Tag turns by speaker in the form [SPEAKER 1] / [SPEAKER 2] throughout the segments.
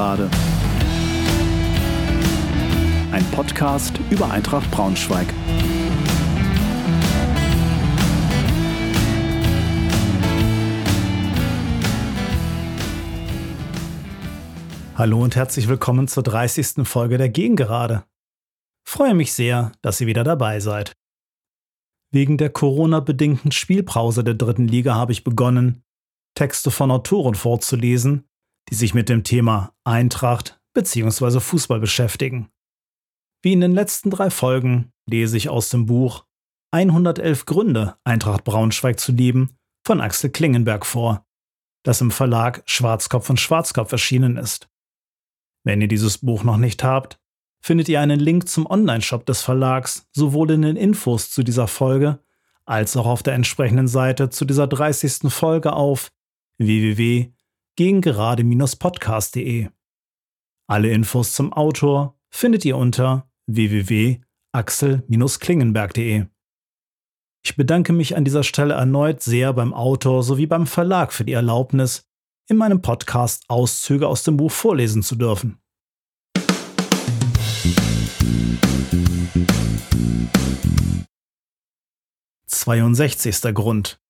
[SPEAKER 1] Gegengerade. Ein Podcast über Eintracht Braunschweig.
[SPEAKER 2] Hallo und herzlich willkommen zur 30. Folge der Gegengerade. Freue mich sehr, dass ihr wieder dabei seid. Wegen der Corona-bedingten Spielpause der dritten Liga habe ich begonnen, Texte von Autoren vorzulesen, die sich mit dem Thema Eintracht bzw. Fußball beschäftigen. Wie in den letzten drei Folgen lese ich aus dem Buch 111 Gründe, Eintracht Braunschweig zu lieben von Axel Klingenberg vor, das im Verlag Schwarzkopf und Schwarzkopf erschienen ist. Wenn ihr dieses Buch noch nicht habt, findet ihr einen Link zum Onlineshop des Verlags sowohl in den Infos zu dieser Folge als auch auf der entsprechenden Seite zu dieser 30. Folge auf www.gegengerade-podcast.de. Alle Infos zum Autor findet ihr unter www.axel-klingenberg.de. Ich bedanke mich an dieser Stelle erneut sehr beim Autor sowie beim Verlag für die Erlaubnis, in meinem Podcast Auszüge aus dem Buch vorlesen zu dürfen. 62. Grund.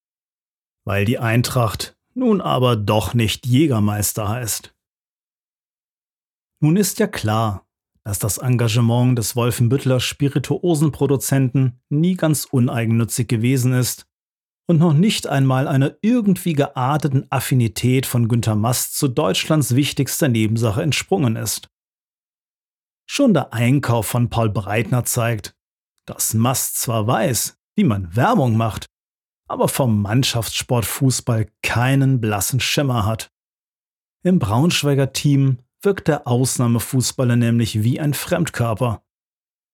[SPEAKER 2] Weil die Eintracht nun aber doch nicht Jägermeister heißt. Nun ist ja klar, dass das Engagement des Wolfenbüttler Spirituosenproduzenten nie ganz uneigennützig gewesen ist und noch nicht einmal einer irgendwie gearteten Affinität von Günter Mast zu Deutschlands wichtigster Nebensache entsprungen ist. Schon der Einkauf von Paul Breitner zeigt, dass Mast zwar weiß, wie man Werbung macht, aber vom Mannschaftssport Fußball keinen blassen Schimmer hat. Im Braunschweiger Team wirkt der Ausnahmefußballer nämlich wie ein Fremdkörper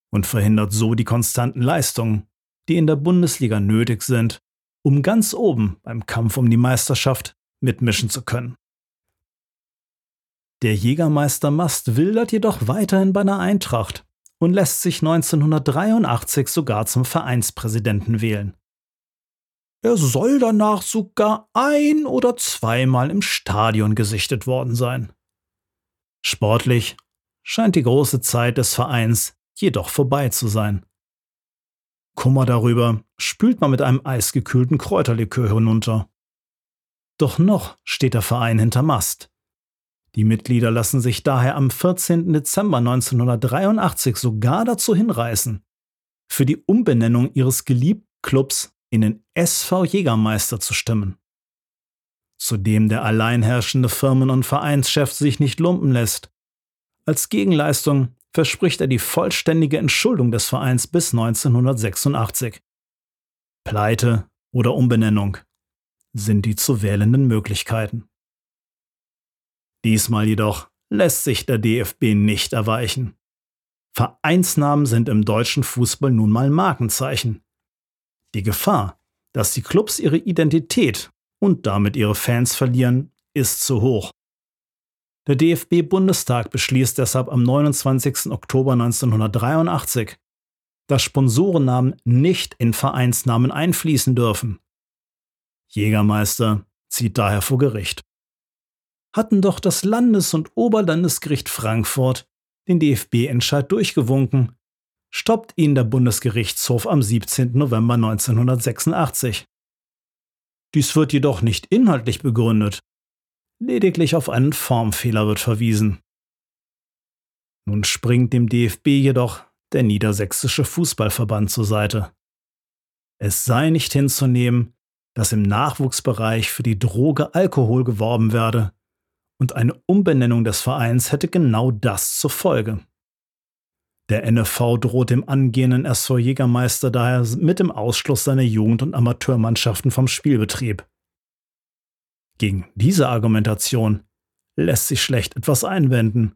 [SPEAKER 2] und verhindert so die konstanten Leistungen, die in der Bundesliga nötig sind, um ganz oben beim Kampf um die Meisterschaft mitmischen zu können. Der Jägermeister Mast wildert jedoch weiterhin bei einer Eintracht und lässt sich 1983 sogar zum Vereinspräsidenten wählen. Er soll danach sogar ein oder zweimal im Stadion gesichtet worden sein. Sportlich scheint die große Zeit des Vereins jedoch vorbei zu sein. Kummer darüber spült man mit einem eisgekühlten Kräuterlikör hinunter. Doch noch steht der Verein hinter Mast. Die Mitglieder lassen sich daher am 14. Dezember 1983 sogar dazu hinreißen, für die Umbenennung ihres geliebten Clubs in den SV Jägermeister zu stimmen. Zudem der alleinherrschende Firmen- und Vereinschef sich nicht lumpen lässt. Als Gegenleistung verspricht er die vollständige Entschuldung des Vereins bis 1986. Pleite oder Umbenennung sind die zu wählenden Möglichkeiten. Diesmal jedoch lässt sich der DFB nicht erweichen. Vereinsnamen sind im deutschen Fußball nun mal Markenzeichen. Die Gefahr, dass die Clubs ihre Identität und damit ihre Fans verlieren, ist zu hoch. Der DFB-Bundestag beschließt deshalb am 29. Oktober 1983, dass Sponsorennamen nicht in Vereinsnamen einfließen dürfen. Jägermeister zieht daher vor Gericht. Hatten doch das Landes- und Oberlandesgericht Frankfurt den DFB-Entscheid durchgewunken, stoppt ihn der Bundesgerichtshof am 17. November 1986. Dies wird jedoch nicht inhaltlich begründet. Lediglich auf einen Formfehler wird verwiesen. Nun springt dem DFB jedoch der Niedersächsische Fußballverband zur Seite. Es sei nicht hinzunehmen, dass im Nachwuchsbereich für die Droge Alkohol geworben werde, und eine Umbenennung des Vereins hätte genau das zur Folge. Der NFV droht dem angehenden SV Jägermeister daher mit dem Ausschluss seiner Jugend- und Amateurmannschaften vom Spielbetrieb. Gegen diese Argumentation lässt sich schlecht etwas einwenden,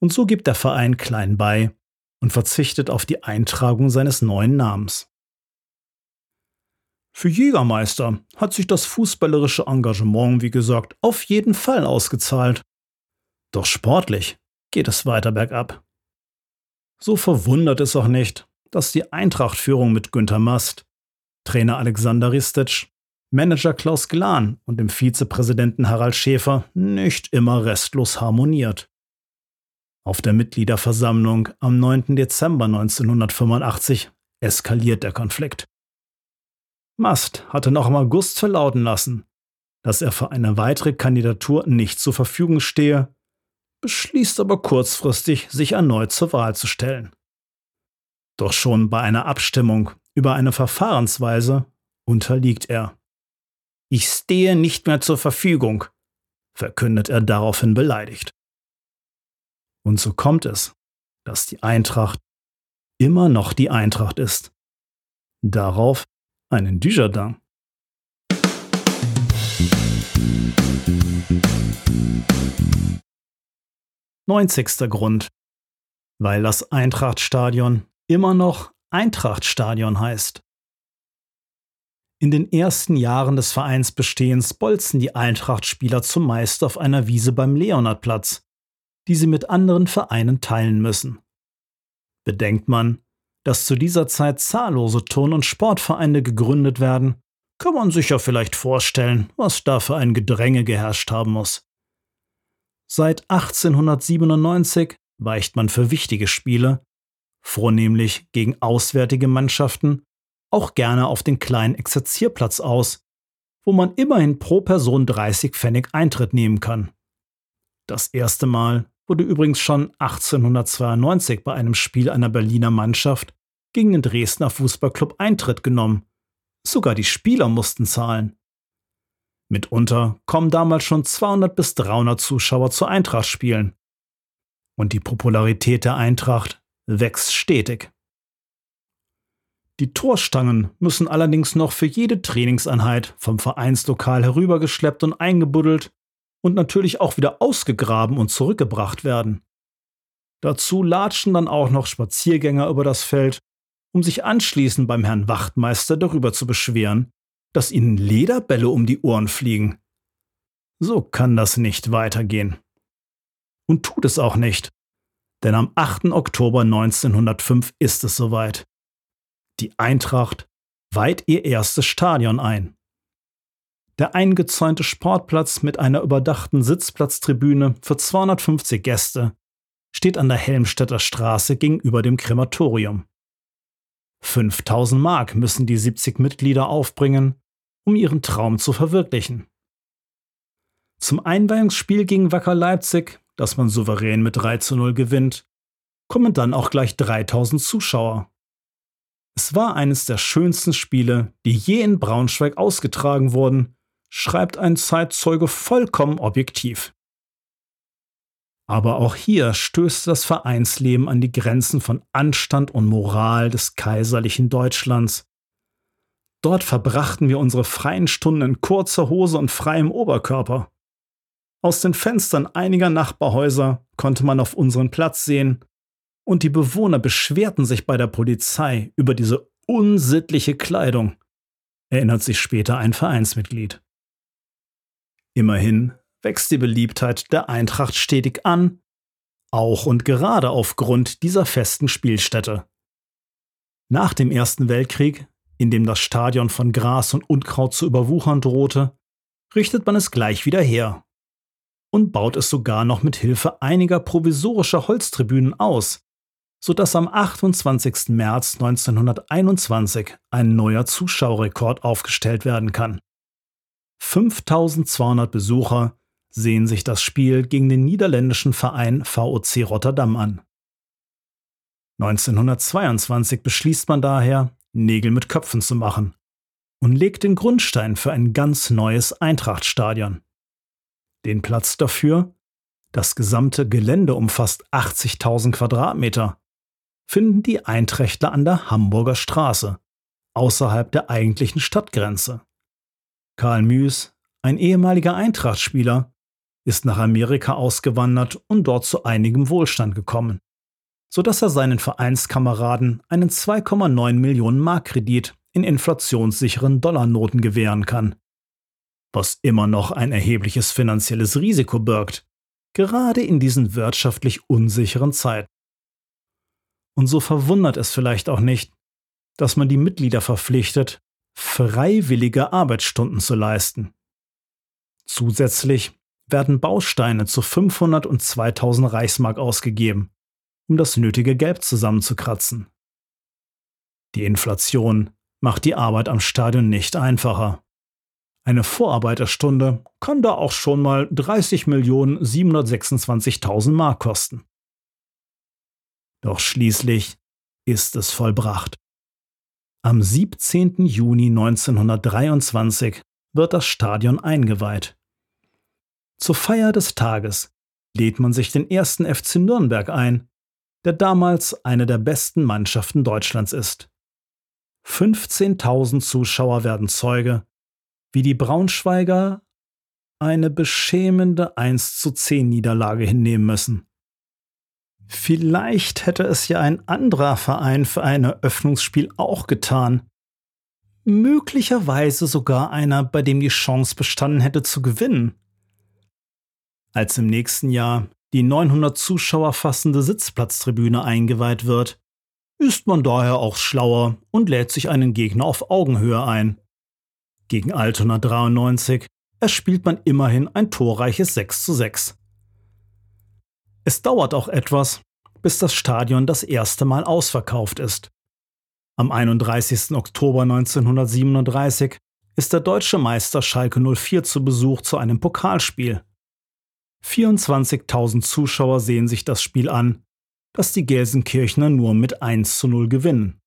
[SPEAKER 2] und so gibt der Verein klein bei und verzichtet auf die Eintragung seines neuen Namens. Für Jägermeister hat sich das fußballerische Engagement, wie gesagt, auf jeden Fall ausgezahlt. Doch sportlich geht es weiter bergab. So verwundert es auch nicht, dass die Eintracht-Führung mit Günter Mast, Trainer Alexander Ristic, Manager Klaus Glan und dem Vizepräsidenten Harald Schäfer nicht immer restlos harmoniert. Auf der Mitgliederversammlung am 9. Dezember 1985 eskaliert der Konflikt. Mast hatte noch im August verlauten lassen, dass er für eine weitere Kandidatur nicht zur Verfügung stehe, beschließt aber kurzfristig, sich erneut zur Wahl zu stellen. Doch schon bei einer Abstimmung über eine Verfahrensweise unterliegt er. Ich stehe nicht mehr zur Verfügung, verkündet er daraufhin beleidigt. Und so kommt es, dass die Eintracht immer noch die Eintracht ist. Darauf einen Dujardin. Neunzigster Grund. Weil das Eintrachtstadion immer noch Eintrachtstadion heißt. In den ersten Jahren des Vereinsbestehens bolzen die Eintracht-Spieler zumeist auf einer Wiese beim Leonardplatz, die sie mit anderen Vereinen teilen müssen. Bedenkt man, dass zu dieser Zeit zahllose Turn- und Sportvereine gegründet werden, kann man sich ja vielleicht vorstellen, was da für ein Gedränge geherrscht haben muss. Seit 1897 weicht man für wichtige Spiele, vornehmlich gegen auswärtige Mannschaften, auch gerne auf den kleinen Exerzierplatz aus, wo man immerhin pro Person 30 Pfennig Eintritt nehmen kann. Das erste Mal wurde übrigens schon 1892 bei einem Spiel einer Berliner Mannschaft gegen den Dresdner Fußballclub Eintritt genommen. Sogar die Spieler mussten zahlen. Mitunter kommen damals schon 200 bis 300 Zuschauer zu Eintracht spielen. Und die Popularität der Eintracht wächst stetig. Die Torstangen müssen allerdings noch für jede Trainingseinheit vom Vereinslokal herübergeschleppt und eingebuddelt und natürlich auch wieder ausgegraben und zurückgebracht werden. Dazu latschen dann auch noch Spaziergänger über das Feld, um sich anschließend beim Herrn Wachtmeister darüber zu beschweren, dass ihnen Lederbälle um die Ohren fliegen. So kann das nicht weitergehen. Und tut es auch nicht. Denn am 8. Oktober 1905 ist es soweit. Die Eintracht weiht ihr erstes Stadion ein. Der eingezäunte Sportplatz mit einer überdachten Sitzplatztribüne für 250 Gäste steht an der Helmstedter Straße gegenüber dem Krematorium. 5000 Mark müssen die 70 Mitglieder aufbringen, um ihren Traum zu verwirklichen. Zum Einweihungsspiel gegen Wacker Leipzig das man souverän mit 3 zu 0 gewinnt, kommen dann auch gleich 3000 Zuschauer. Es war eines der schönsten Spiele, die je in Braunschweig ausgetragen wurden, schreibt ein Zeitzeuge vollkommen objektiv. Aber auch hier stößt das Vereinsleben an die Grenzen von Anstand und Moral des kaiserlichen Deutschlands. Dort verbrachten wir unsere freien Stunden in kurzer Hose und freiem Oberkörper. Aus den Fenstern einiger Nachbarhäuser konnte man auf unseren Platz sehen, und die Bewohner beschwerten sich bei der Polizei über diese unsittliche Kleidung, erinnert sich später ein Vereinsmitglied. Immerhin wächst die Beliebtheit der Eintracht stetig an, auch und gerade aufgrund dieser festen Spielstätte. Nach dem Ersten Weltkrieg, in dem das Stadion von Gras und Unkraut zu überwuchern drohte, richtet man es gleich wieder her und baut es sogar noch mit Hilfe einiger provisorischer Holztribünen aus, sodass am 28. März 1921 ein neuer Zuschauerrekord aufgestellt werden kann. 5200 Besucher sehen sich das Spiel gegen den niederländischen Verein VOC Rotterdam an. 1922 beschließt man daher, Nägel mit Köpfen zu machen und legt den Grundstein für ein ganz neues Eintrachtstadion. Den Platz dafür, das gesamte Gelände umfasst 80.000 Quadratmeter, finden die Einträchtler an der Hamburger Straße, außerhalb der eigentlichen Stadtgrenze. Karl Müß, ein ehemaliger Eintrachtspieler, ist nach Amerika ausgewandert und dort zu einigem Wohlstand gekommen, sodass er seinen Vereinskameraden einen 2,9 Millionen Mark Kredit in inflationssicheren Dollarnoten gewähren kann was immer noch ein erhebliches finanzielles Risiko birgt, gerade in diesen wirtschaftlich unsicheren Zeiten. Und so verwundert es vielleicht auch nicht, dass man die Mitglieder verpflichtet, freiwillige Arbeitsstunden zu leisten. Zusätzlich werden Bausteine zu 500 und 2000 Reichsmark ausgegeben, um das nötige Gelb zusammenzukratzen. Die Inflation macht die Arbeit am Stadion nicht einfacher. Eine Vorarbeiterstunde kann da auch schon mal 30.726.000 Mark kosten. Doch schließlich ist es vollbracht. Am 17. Juni 1923 wird das Stadion eingeweiht. Zur Feier des Tages lädt man sich den ersten FC Nürnberg ein, der damals eine der besten Mannschaften Deutschlands ist. 15.000 Zuschauer werden Zeuge, wie die Braunschweiger eine beschämende 1 zu 10 Niederlage hinnehmen müssen. Vielleicht hätte es ja ein anderer Verein für ein Eröffnungsspiel auch getan. Möglicherweise sogar einer, bei dem die Chance bestanden hätte zu gewinnen. Als im nächsten Jahr die 900 Zuschauer fassende Sitzplatztribüne eingeweiht wird, ist man daher auch schlauer und lädt sich einen Gegner auf Augenhöhe ein. Gegen Altona 93 erspielt man immerhin ein torreiches 6 zu 6. Es dauert auch etwas, bis das Stadion das erste Mal ausverkauft ist. Am 31. Oktober 1937 ist der deutsche Meister Schalke 04 zu Besuch zu einem Pokalspiel. 24.000 Zuschauer sehen sich das Spiel an, das die Gelsenkirchner nur mit 1 zu 0 gewinnen.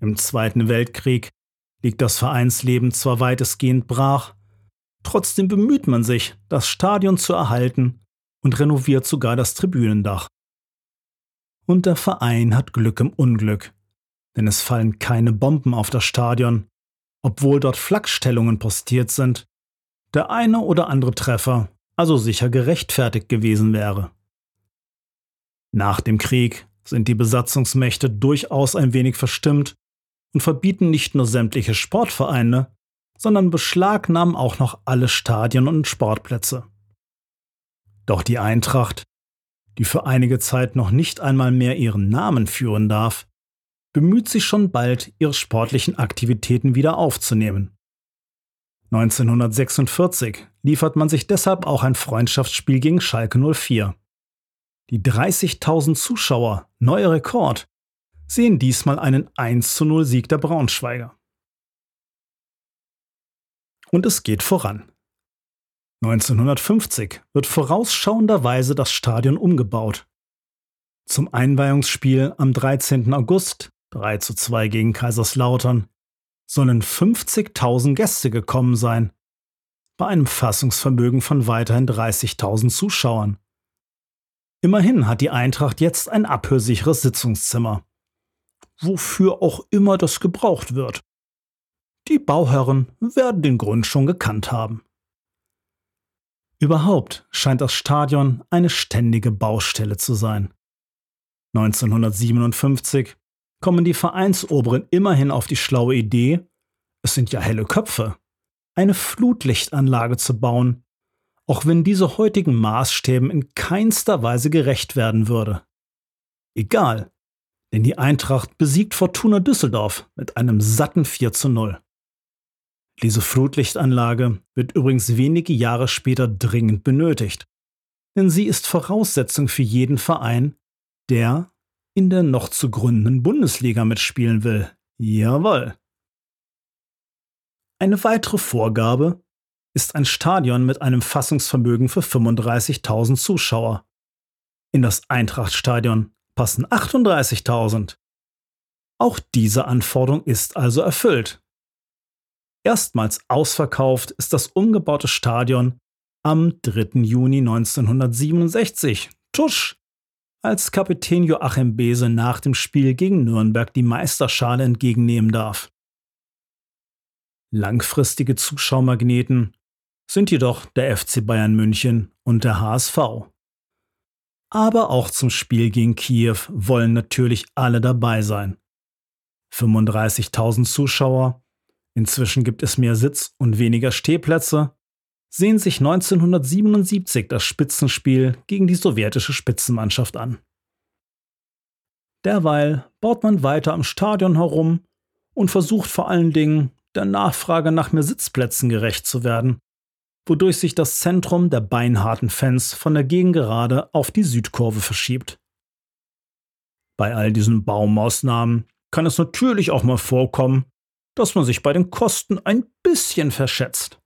[SPEAKER 2] Im Zweiten Weltkrieg liegt das Vereinsleben zwar weitestgehend brach, trotzdem bemüht man sich, das Stadion zu erhalten und renoviert sogar das Tribünendach. Und der Verein hat Glück im Unglück, denn es fallen keine Bomben auf das Stadion, obwohl dort Flakstellungen postiert sind. Der eine oder andere Treffer also sicher gerechtfertigt gewesen wäre. Nach dem Krieg sind die Besatzungsmächte durchaus ein wenig verstimmt und verbieten nicht nur sämtliche Sportvereine, sondern beschlagnahmen auch noch alle Stadien und Sportplätze. Doch die Eintracht, die für einige Zeit noch nicht einmal mehr ihren Namen führen darf, bemüht sich schon bald, ihre sportlichen Aktivitäten wieder aufzunehmen. 1946 liefert man sich deshalb auch ein Freundschaftsspiel gegen Schalke 04. Die 30.000 Zuschauer, neuer Rekord, sehen diesmal einen 1 zu 0 Sieg der Braunschweiger. Und es geht voran. 1950 wird vorausschauenderweise das Stadion umgebaut. Zum Einweihungsspiel am 13. August 3 zu 2 gegen Kaiserslautern sollen 50.000 Gäste gekommen sein, bei einem Fassungsvermögen von weiterhin 30.000 Zuschauern. Immerhin hat die Eintracht jetzt ein abhörsicheres Sitzungszimmer. Wofür auch immer das gebraucht wird. Die Bauherren werden den Grund schon gekannt haben. Überhaupt scheint das Stadion eine ständige Baustelle zu sein. 1957 kommen die Vereinsoberen immerhin auf die schlaue Idee, es sind ja helle Köpfe, eine Flutlichtanlage zu bauen, auch wenn diese heutigen Maßstäben in keinster Weise gerecht werden würde. Egal, denn die Eintracht besiegt Fortuna Düsseldorf mit einem satten 4 zu 0. Diese Flutlichtanlage wird übrigens wenige Jahre später dringend benötigt, denn sie ist Voraussetzung für jeden Verein, der in der noch zu gründenden Bundesliga mitspielen will. Jawohl. Eine weitere Vorgabe ist ein Stadion mit einem Fassungsvermögen für 35.000 Zuschauer. In das Eintrachtstadion passen 38.000. Auch diese Anforderung ist also erfüllt. Erstmals ausverkauft ist das umgebaute Stadion am 3. Juni 1967. Tusch! als Kapitän Joachim Bese nach dem Spiel gegen Nürnberg die Meisterschale entgegennehmen darf. Langfristige Zuschauermagneten sind jedoch der FC Bayern München und der HSV. Aber auch zum Spiel gegen Kiew wollen natürlich alle dabei sein. 35.000 Zuschauer, inzwischen gibt es mehr Sitz- und weniger Stehplätze, sehen sich 1977 das Spitzenspiel gegen die sowjetische Spitzenmannschaft an. Derweil baut man weiter am Stadion herum und versucht vor allen Dingen der Nachfrage nach mehr Sitzplätzen gerecht zu werden, wodurch sich das Zentrum der beinharten Fans von der Gegengerade auf die Südkurve verschiebt. Bei all diesen Baumaßnahmen kann es natürlich auch mal vorkommen, dass man sich bei den Kosten ein bisschen verschätzt.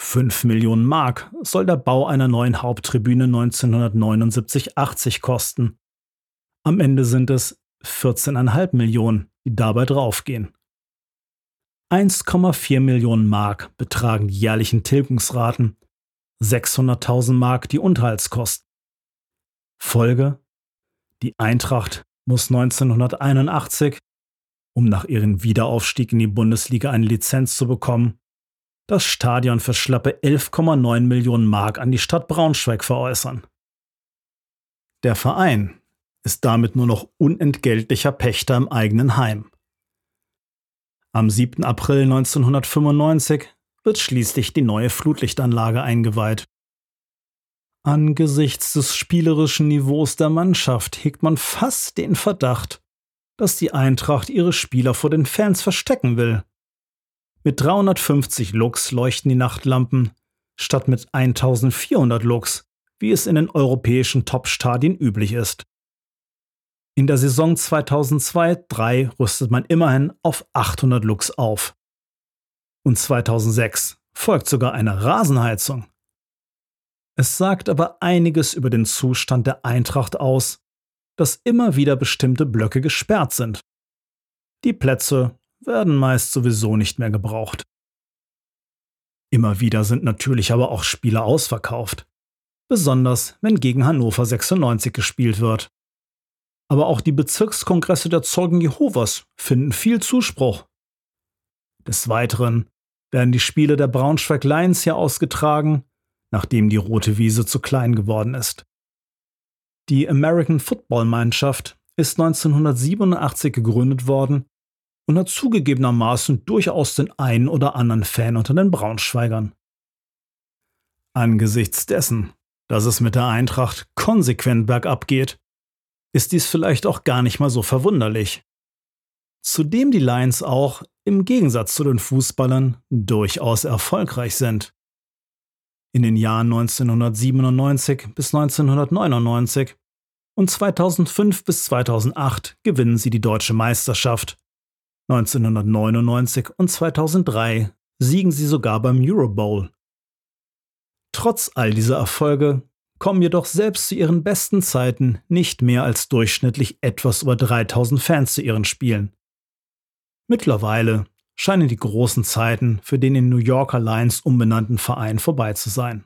[SPEAKER 2] 5 Millionen Mark soll der Bau einer neuen Haupttribüne 1979-80 kosten. Am Ende sind es 14,5 Millionen, die dabei draufgehen. 1,4 Millionen Mark betragen die jährlichen Tilgungsraten, 600.000 Mark die Unterhaltskosten. Folge: Die Eintracht muss 1981, um nach ihrem Wiederaufstieg in die Bundesliga eine Lizenz zu bekommen, das Stadion für schlappe 11,9 Millionen Mark an die Stadt Braunschweig veräußern. Der Verein ist damit nur noch unentgeltlicher Pächter im eigenen Heim. Am 7. April 1995 wird schließlich die neue Flutlichtanlage eingeweiht. Angesichts des spielerischen Niveaus der Mannschaft hegt man fast den Verdacht, dass die Eintracht ihre Spieler vor den Fans verstecken will. Mit 350 Lux leuchten die Nachtlampen, statt mit 1400 Lux, wie es in den europäischen Top-Stadien üblich ist. In der Saison 2002-3 rüstet man immerhin auf 800 Lux auf. Und 2006 folgt sogar eine Rasenheizung. Es sagt aber einiges über den Zustand der Eintracht aus, dass immer wieder bestimmte Blöcke gesperrt sind. Die Plätze werden meist sowieso nicht mehr gebraucht. Immer wieder sind natürlich aber auch Spiele ausverkauft, besonders wenn gegen Hannover 96 gespielt wird. Aber auch die Bezirkskongresse der Zeugen Jehovas finden viel Zuspruch. Des Weiteren werden die Spiele der Braunschweig Lions hier ausgetragen, nachdem die Rote Wiese zu klein geworden ist. Die American Football Mannschaft ist 1987 gegründet worden und hat zugegebenermaßen durchaus den einen oder anderen Fan unter den Braunschweigern. Angesichts dessen, dass es mit der Eintracht konsequent bergab geht, ist dies vielleicht auch gar nicht mal so verwunderlich. Zudem die Lions auch, im Gegensatz zu den Fußballern, durchaus erfolgreich sind. In den Jahren 1997 bis 1999 und 2005 bis 2008 gewinnen sie die deutsche Meisterschaft. 1999 und 2003 siegen sie sogar beim Euro Bowl. Trotz all dieser Erfolge kommen jedoch selbst zu ihren besten Zeiten nicht mehr als durchschnittlich etwas über 3000 Fans zu ihren Spielen. Mittlerweile scheinen die großen Zeiten für den in New Yorker Lions umbenannten Verein vorbei zu sein.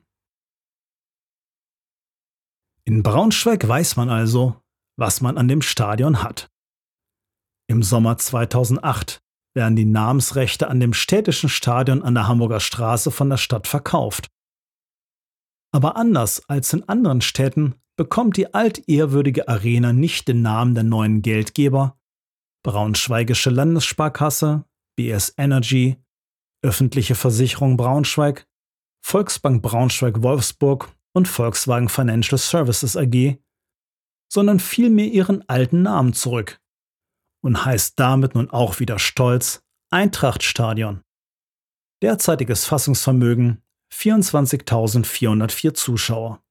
[SPEAKER 2] In Braunschweig weiß man also, was man an dem Stadion hat. Im Sommer 2008 werden die Namensrechte an dem städtischen Stadion an der Hamburger Straße von der Stadt verkauft. Aber anders als in anderen Städten bekommt die altehrwürdige Arena nicht den Namen der neuen Geldgeber, Braunschweigische Landessparkasse, BS Energy, Öffentliche Versicherung Braunschweig, Volksbank Braunschweig-Wolfsburg und Volkswagen Financial Services AG, sondern vielmehr ihren alten Namen zurück und heißt damit nun auch wieder stolz Eintrachtstadion. Derzeitiges Fassungsvermögen 24.404 Zuschauer.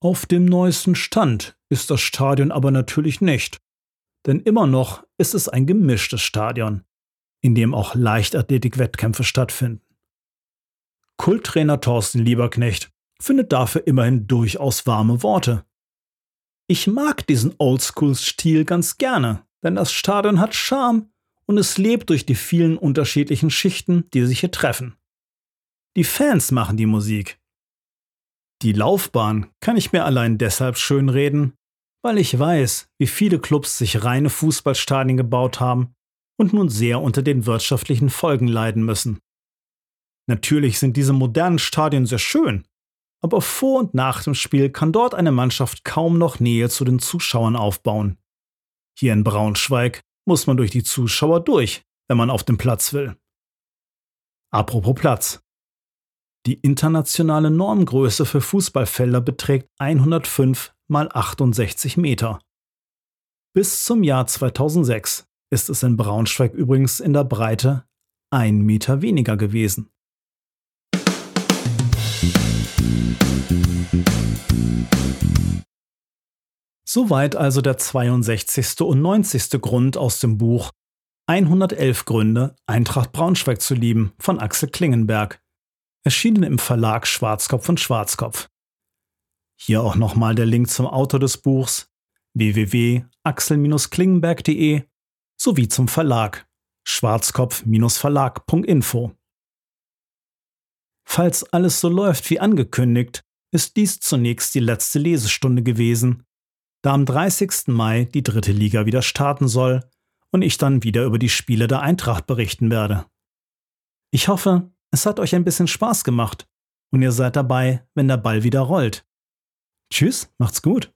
[SPEAKER 2] Auf dem neuesten Stand ist das Stadion aber natürlich nicht, denn immer noch ist es ein gemischtes Stadion, in dem auch Leichtathletik-Wettkämpfe stattfinden. Kulttrainer Thorsten Lieberknecht findet dafür immerhin durchaus warme Worte. Ich mag diesen Oldschool-Stil ganz gerne, denn das Stadion hat Charme und es lebt durch die vielen unterschiedlichen Schichten, die sich hier treffen. Die Fans machen die Musik. Die Laufbahn kann ich mir allein deshalb schönreden, weil ich weiß, wie viele Clubs sich reine Fußballstadien gebaut haben und nun sehr unter den wirtschaftlichen Folgen leiden müssen. Natürlich sind diese modernen Stadien sehr schön, aber vor und nach dem Spiel kann dort eine Mannschaft kaum noch Nähe zu den Zuschauern aufbauen. Hier in Braunschweig muss man durch die Zuschauer durch, wenn man auf den Platz will. Apropos Platz. Die internationale Normgröße für Fußballfelder beträgt 105 mal 68 Meter. Bis zum Jahr 2006 ist es in Braunschweig übrigens in der Breite ein Meter weniger gewesen. Soweit also der 62. und 90. Grund aus dem Buch 111 Gründe, Eintracht Braunschweig zu lieben von Axel Klingenberg, erschienen im Verlag Schwarzkopf und Schwarzkopf. Hier auch nochmal der Link zum Autor des Buchs www.axel-klingenberg.de sowie zum Verlag schwarzkopf-verlag.info. Falls alles so läuft wie angekündigt, ist dies zunächst die letzte Lesestunde gewesen, da am 30. Mai die dritte Liga wieder starten soll und ich dann wieder über die Spiele der Eintracht berichten werde. Ich hoffe, es hat euch ein bisschen Spaß gemacht und ihr seid dabei, wenn der Ball wieder rollt. Tschüss, macht's gut.